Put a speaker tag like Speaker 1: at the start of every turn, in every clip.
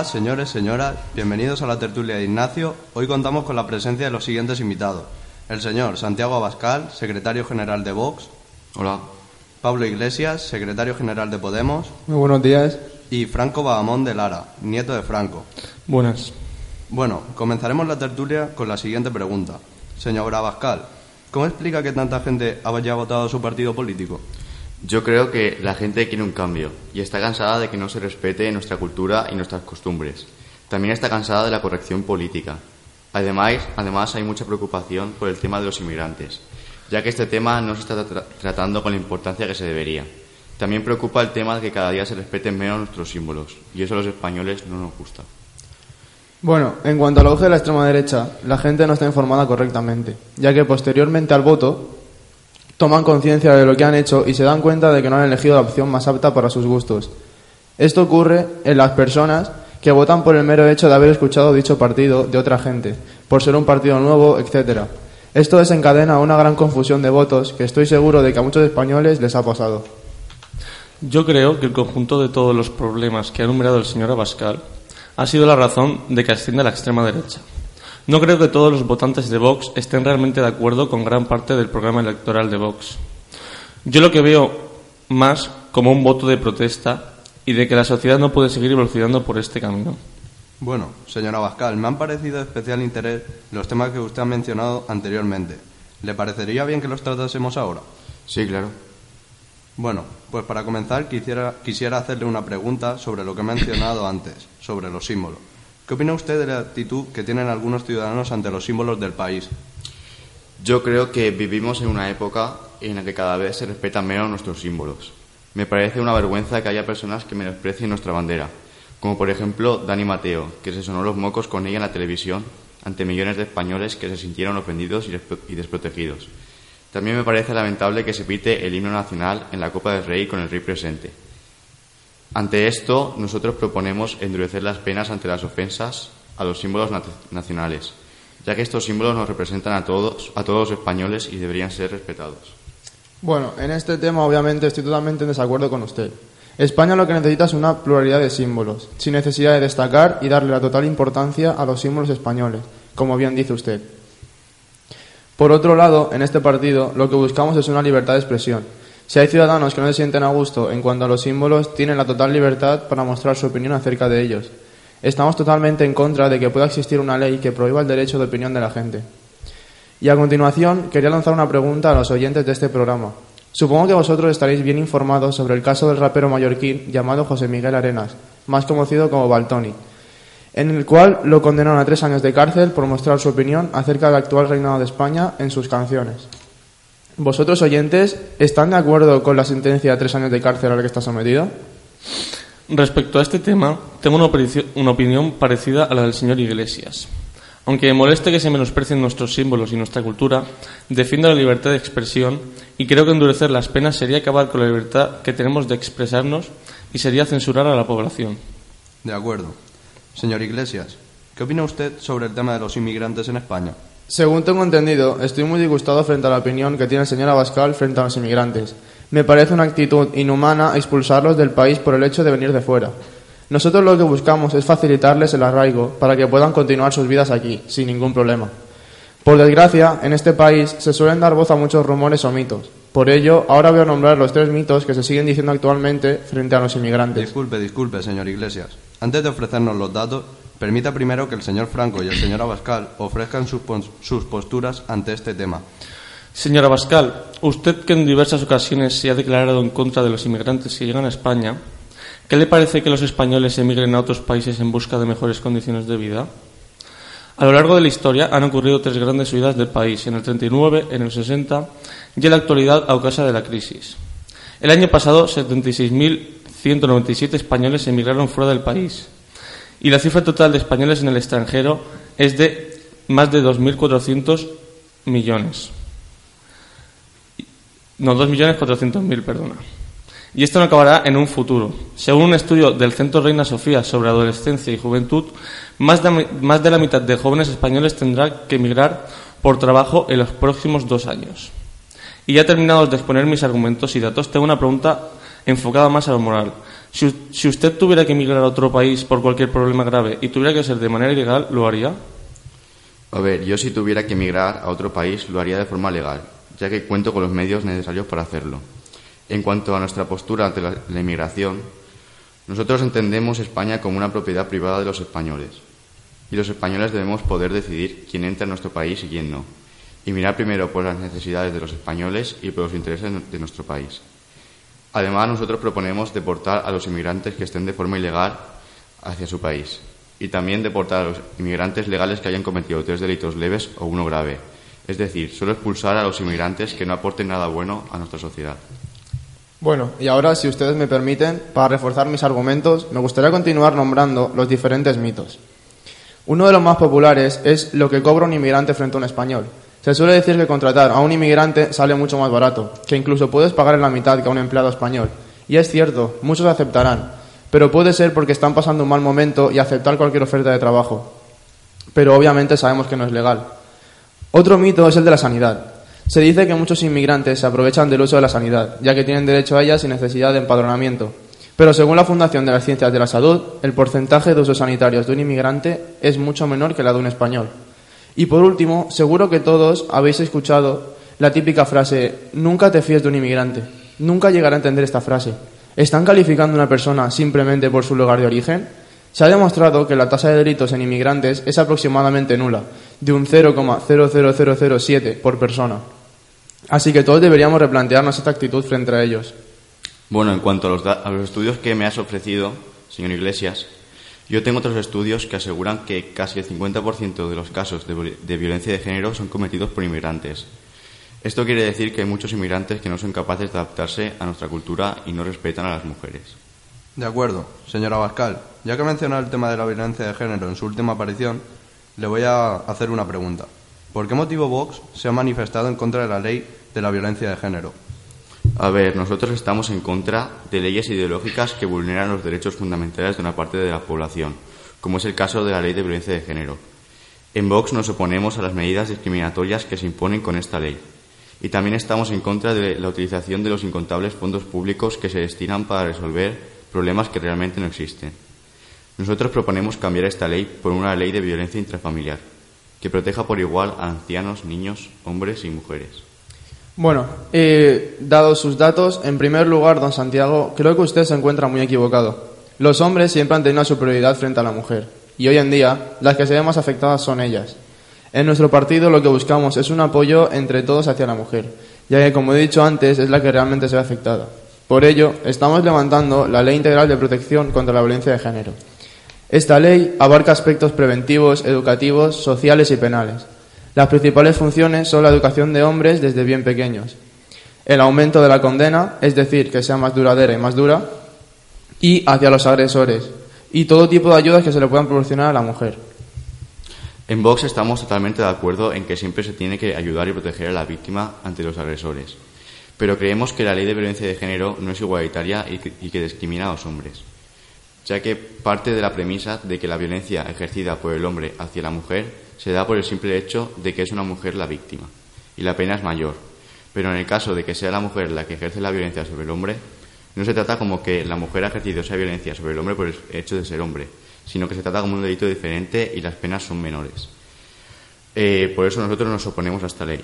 Speaker 1: Hola, señores, señoras, bienvenidos a la tertulia de Ignacio. Hoy contamos con la presencia de los siguientes invitados. El señor Santiago Abascal, secretario general de Vox.
Speaker 2: Hola.
Speaker 1: Pablo Iglesias, secretario general de Podemos.
Speaker 3: Muy buenos días.
Speaker 1: Y Franco Bahamón de Lara, nieto de Franco.
Speaker 3: Buenas.
Speaker 1: Bueno, comenzaremos la tertulia con la siguiente pregunta. Señor Abascal, ¿cómo explica que tanta gente haya votado a su partido político?
Speaker 2: Yo creo que la gente quiere un cambio y está cansada de que no se respete nuestra cultura y nuestras costumbres. También está cansada de la corrección política. Además, además hay mucha preocupación por el tema de los inmigrantes, ya que este tema no se está tra- tratando con la importancia que se debería. También preocupa el tema de que cada día se respeten menos nuestros símbolos, y eso a los españoles no nos gusta.
Speaker 3: Bueno, en cuanto al auge de la extrema derecha, la gente no está informada correctamente, ya que posteriormente al voto toman conciencia de lo que han hecho y se dan cuenta de que no han elegido la opción más apta para sus gustos. Esto ocurre en las personas que votan por el mero hecho de haber escuchado dicho partido de otra gente, por ser un partido nuevo, etc. Esto desencadena una gran confusión de votos que estoy seguro de que a muchos españoles les ha pasado.
Speaker 4: Yo creo que el conjunto de todos los problemas que ha enumerado el señor Abascal ha sido la razón de que ascienda la extrema derecha. No creo que todos los votantes de Vox estén realmente de acuerdo con gran parte del programa electoral de Vox. Yo lo que veo más como un voto de protesta y de que la sociedad no puede seguir evolucionando por este camino.
Speaker 1: Bueno, señor Abascal, me han parecido de especial interés los temas que usted ha mencionado anteriormente. ¿Le parecería bien que los tratásemos ahora?
Speaker 2: Sí, claro.
Speaker 1: Bueno, pues para comenzar quisiera, quisiera hacerle una pregunta sobre lo que he mencionado antes, sobre los símbolos. ¿Qué opina usted de la actitud que tienen algunos ciudadanos ante los símbolos del país?
Speaker 2: Yo creo que vivimos en una época en la que cada vez se respetan menos nuestros símbolos. Me parece una vergüenza que haya personas que menosprecien nuestra bandera, como por ejemplo Dani Mateo, que se sonó los mocos con ella en la televisión ante millones de españoles que se sintieron ofendidos y despro- y desprotegidos. También me parece lamentable que se pite el himno nacional en la Copa del Rey con el rey presente. Ante esto, nosotros proponemos endurecer las penas ante las ofensas a los símbolos nacionales, ya que estos símbolos nos representan a todos, a todos los españoles y deberían ser respetados.
Speaker 3: Bueno, en este tema obviamente estoy totalmente en desacuerdo con usted. España lo que necesita es una pluralidad de símbolos, sin necesidad de destacar y darle la total importancia a los símbolos españoles, como bien dice usted. Por otro lado, en este partido lo que buscamos es una libertad de expresión. Si hay ciudadanos que no se sienten a gusto en cuanto a los símbolos, tienen la total libertad para mostrar su opinión acerca de ellos. Estamos totalmente en contra de que pueda existir una ley que prohíba el derecho de opinión de la gente. Y a continuación, quería lanzar una pregunta a los oyentes de este programa. Supongo que vosotros estaréis bien informados sobre el caso del rapero mallorquín llamado José Miguel Arenas, más conocido como Baltoni, en el cual lo condenaron a tres años de cárcel por mostrar su opinión acerca del actual reinado de España en sus canciones. ¿Vosotros, oyentes, están de acuerdo con la sentencia de tres años de cárcel a la que está sometido?
Speaker 4: Respecto a este tema, tengo una, opinión- una opinión parecida a la del señor Iglesias. Aunque me moleste que se menosprecien nuestros símbolos y nuestra cultura, defiendo la libertad de expresión y creo que endurecer las penas sería acabar con la libertad que tenemos de expresarnos y sería censurar a la población.
Speaker 1: De acuerdo. Señor Iglesias, ¿qué opina usted sobre el tema de los inmigrantes en España?
Speaker 3: Según tengo entendido, estoy muy disgustado frente a la opinión que tiene el señor Abascal frente a los inmigrantes. Me parece una actitud inhumana expulsarlos del país por el hecho de venir de fuera. Nosotros lo que buscamos es facilitarles el arraigo para que puedan continuar sus vidas aquí, sin ningún problema. Por desgracia, en este país se suelen dar voz a muchos rumores o mitos. Por ello, ahora voy a nombrar los tres mitos que se siguen diciendo actualmente frente a los inmigrantes.
Speaker 1: Disculpe, disculpe, señor Iglesias. Antes de ofrecernos los datos, Permita primero que el señor Franco y el señor Abascal ofrezcan sus, posturas ante este tema.
Speaker 4: Señora Abascal, usted que en diversas ocasiones se ha declarado en contra de los inmigrantes que llegan a España, ¿qué le parece que los españoles emigren a otros países en busca de mejores condiciones de vida? A lo largo de la historia han ocurrido tres grandes subidas del país, en el 39, en el 60 y en la actualidad a causa de la crisis. El año pasado, 76.197 españoles emigraron fuera del país y la cifra total de españoles en el extranjero es de más de 2.400 millones. No, 2.400.000, perdona. Y esto no acabará en un futuro. Según un estudio del Centro Reina Sofía sobre adolescencia y juventud, más de, la mitad de jóvenes españoles tendrá que emigrar por trabajo en los próximos dos años. Y ya terminados de exponer mis argumentos y datos, tengo una pregunta enfocada más a lo moral. Si, usted tuviera que emigrar a otro país por cualquier problema grave y tuviera que ser de manera ilegal, ¿lo haría?
Speaker 2: A ver, yo si tuviera que emigrar a otro país, lo haría de forma legal, ya que cuento con los medios necesarios para hacerlo. En cuanto a nuestra postura ante la, la inmigración, nosotros entendemos España como una propiedad privada de los españoles. Y los españoles debemos poder decidir quién entra en nuestro país y quién no. Y mirar primero por las necesidades de los españoles y por los intereses de nuestro país. Además, nosotros proponemos deportar a los inmigrantes que estén de forma ilegal hacia su país y también deportar a los inmigrantes legales que hayan cometido tres delitos leves o uno grave. Es decir, solo expulsar a los inmigrantes que no aporten nada bueno a nuestra sociedad.
Speaker 3: Bueno, y ahora, si ustedes me permiten, para reforzar mis argumentos, me gustaría continuar nombrando los diferentes mitos. Uno de los más populares es lo que cobra un inmigrante frente a un español. Se suele decir que contratar a un inmigrante sale mucho más barato, que incluso puedes pagar en la mitad que a un empleado español. Y es cierto, muchos aceptarán, pero puede ser porque están pasando un mal momento y aceptar cualquier oferta de trabajo. Pero obviamente sabemos que no es legal. Otro mito es el de la sanidad. Se dice que muchos inmigrantes se aprovechan del uso de la sanidad, ya que tienen derecho a ella sin necesidad de empadronamiento. Pero según la Fundación de las Ciencias de la Salud, el porcentaje de usos sanitarios de un inmigrante es mucho menor que la de un español. Y por último, seguro que todos habéis escuchado la típica frase, nunca te fíes de un inmigrante. Nunca llegará a entender esta frase. ¿Están calificando a una persona simplemente por su lugar de origen? Se ha demostrado que la tasa de delitos en inmigrantes es aproximadamente nula, de un 0,00007 por persona. Así que todos deberíamos replantearnos esta actitud frente a ellos.
Speaker 2: Bueno, en cuanto a los, a los estudios que me has ofrecido, señor Iglesias, yo tengo otros estudios que aseguran que casi el 50% de los casos de, violencia de género son cometidos por inmigrantes. Esto quiere decir que hay muchos inmigrantes que no son capaces de adaptarse a nuestra cultura y no respetan a las mujeres.
Speaker 1: De acuerdo, señora Bascal. Ya que mencionó el tema de la violencia de género en su última aparición, le voy a hacer una pregunta. ¿Por qué motivo Vox se ha manifestado en contra de la ley de la violencia de género?
Speaker 2: A ver, nosotros estamos en contra de leyes ideológicas que vulneran los derechos fundamentales de una parte de la población, como es el caso de la ley de violencia de género. En Vox nos oponemos a las medidas discriminatorias que se imponen con esta ley. Y también estamos en contra de la utilización de los incontables fondos públicos que se destinan para resolver problemas que realmente no existen. Nosotros proponemos cambiar esta ley por una ley de violencia intrafamiliar, que proteja por igual a ancianos, niños, hombres y mujeres.
Speaker 3: Bueno, dados sus datos, en primer lugar, don Santiago, creo que usted se encuentra muy equivocado. Los hombres siempre han tenido superioridad frente a la mujer, y hoy en día las que se ven más afectadas son ellas. En nuestro partido lo que buscamos es un apoyo entre todos hacia la mujer, ya que, como he dicho antes, es la que realmente se ve afectada. Por ello, estamos levantando la Ley Integral de Protección contra la Violencia de Género. Esta ley abarca aspectos preventivos, educativos, sociales y penales las principales funciones son la educación de hombres desde bien pequeños, el aumento de la condena, es decir, que sea más duradera y más dura, y hacia los agresores, y todo tipo de ayudas que se le puedan proporcionar a la mujer.
Speaker 2: En Vox estamos totalmente de acuerdo en que siempre se tiene que ayudar y proteger a la víctima ante los agresores, pero creemos que la ley de violencia de género no es igualitaria y que, discrimina a los hombres, ya que parte de la premisa de que la violencia ejercida por el hombre hacia la mujer se da por el simple hecho de que es una mujer la víctima y la pena es mayor. Pero en el caso de que sea la mujer la que ejerce la violencia sobre el hombre, no se trata como que la mujer ha ejercido esa violencia sobre el hombre por el hecho de ser hombre, sino que se trata como un delito diferente y las penas son menores. Eh, por eso nosotros nos oponemos a esta ley.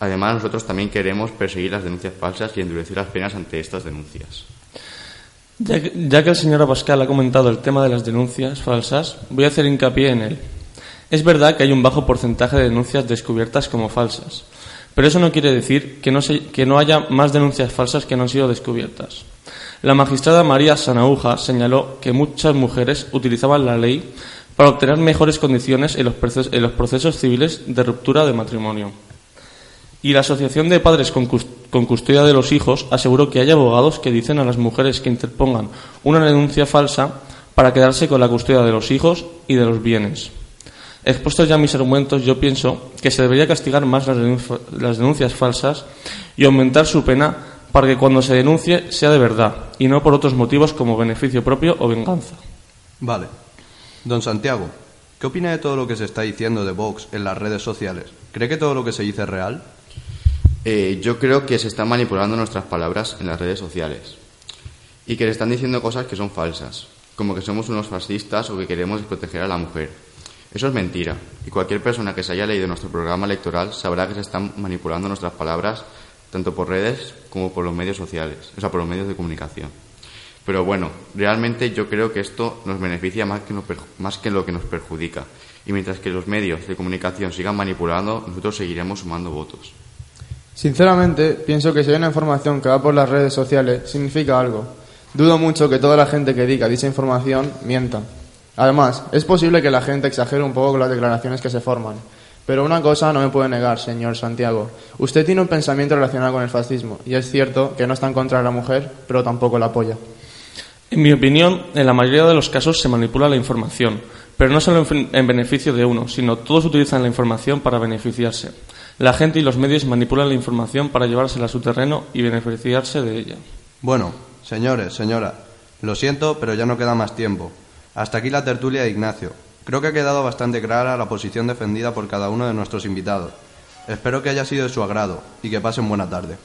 Speaker 2: Además, nosotros también queremos perseguir las denuncias falsas y endurecer las penas ante estas denuncias.
Speaker 4: Ya que, el señor Abascal ha comentado el tema de las denuncias falsas, voy a hacer hincapié en él. Es verdad que hay un bajo porcentaje de denuncias descubiertas como falsas, pero eso no quiere decir que no, haya más denuncias falsas que no han sido descubiertas. La magistrada María Sanauja señaló que muchas mujeres utilizaban la ley para obtener mejores condiciones en los, procesos civiles de ruptura de matrimonio. Y la Asociación de Padres con Custodia de los Hijos aseguró que hay abogados que dicen a las mujeres que interpongan una denuncia falsa para quedarse con la custodia de los hijos y de los bienes. Expuestos ya mis argumentos, yo pienso que se debería castigar más las, las denuncias falsas y aumentar su pena para que cuando se denuncie sea de verdad y no por otros motivos como beneficio propio o venganza.
Speaker 1: Vale. Don Santiago, ¿qué opina de todo lo que se está diciendo de Vox en las redes sociales? ¿Cree que todo lo que se dice es real?
Speaker 2: Eh, yo creo que se están manipulando nuestras palabras en las redes sociales y que le están diciendo cosas que son falsas, como que somos unos fascistas o que queremos proteger a la mujer. Eso es mentira y cualquier persona que se haya leído nuestro programa electoral sabrá que se están manipulando nuestras palabras tanto por redes como por los medios sociales, o sea, por los medios de comunicación. Pero bueno, realmente yo creo que esto nos beneficia más que, nos más que lo que nos perjudica. Y mientras que los medios de comunicación sigan manipulando, nosotros seguiremos sumando votos.
Speaker 3: Sinceramente, pienso que si hay una información que va por las redes sociales, significa algo. Dudo mucho que toda la gente que diga dicha información mienta. Además, es posible que la gente exagere un poco con las declaraciones que se forman. Pero una cosa no me puede negar, señor Santiago. Usted tiene un pensamiento relacionado con el fascismo, y es cierto que no está en contra de la mujer, pero tampoco la apoya.
Speaker 4: En mi opinión, en la mayoría de los casos se manipula la información, pero no solo en beneficio de uno, sino todos utilizan la información para beneficiarse. La gente y los medios manipulan la información para llevársela a su terreno y beneficiarse de ella.
Speaker 1: Bueno, señores, señora, lo siento, pero ya no queda más tiempo. Hasta aquí la tertulia de Ignacio. Creo que ha quedado bastante clara la posición defendida por cada uno de nuestros invitados. Espero que haya sido de su agrado y que pasen buena tarde.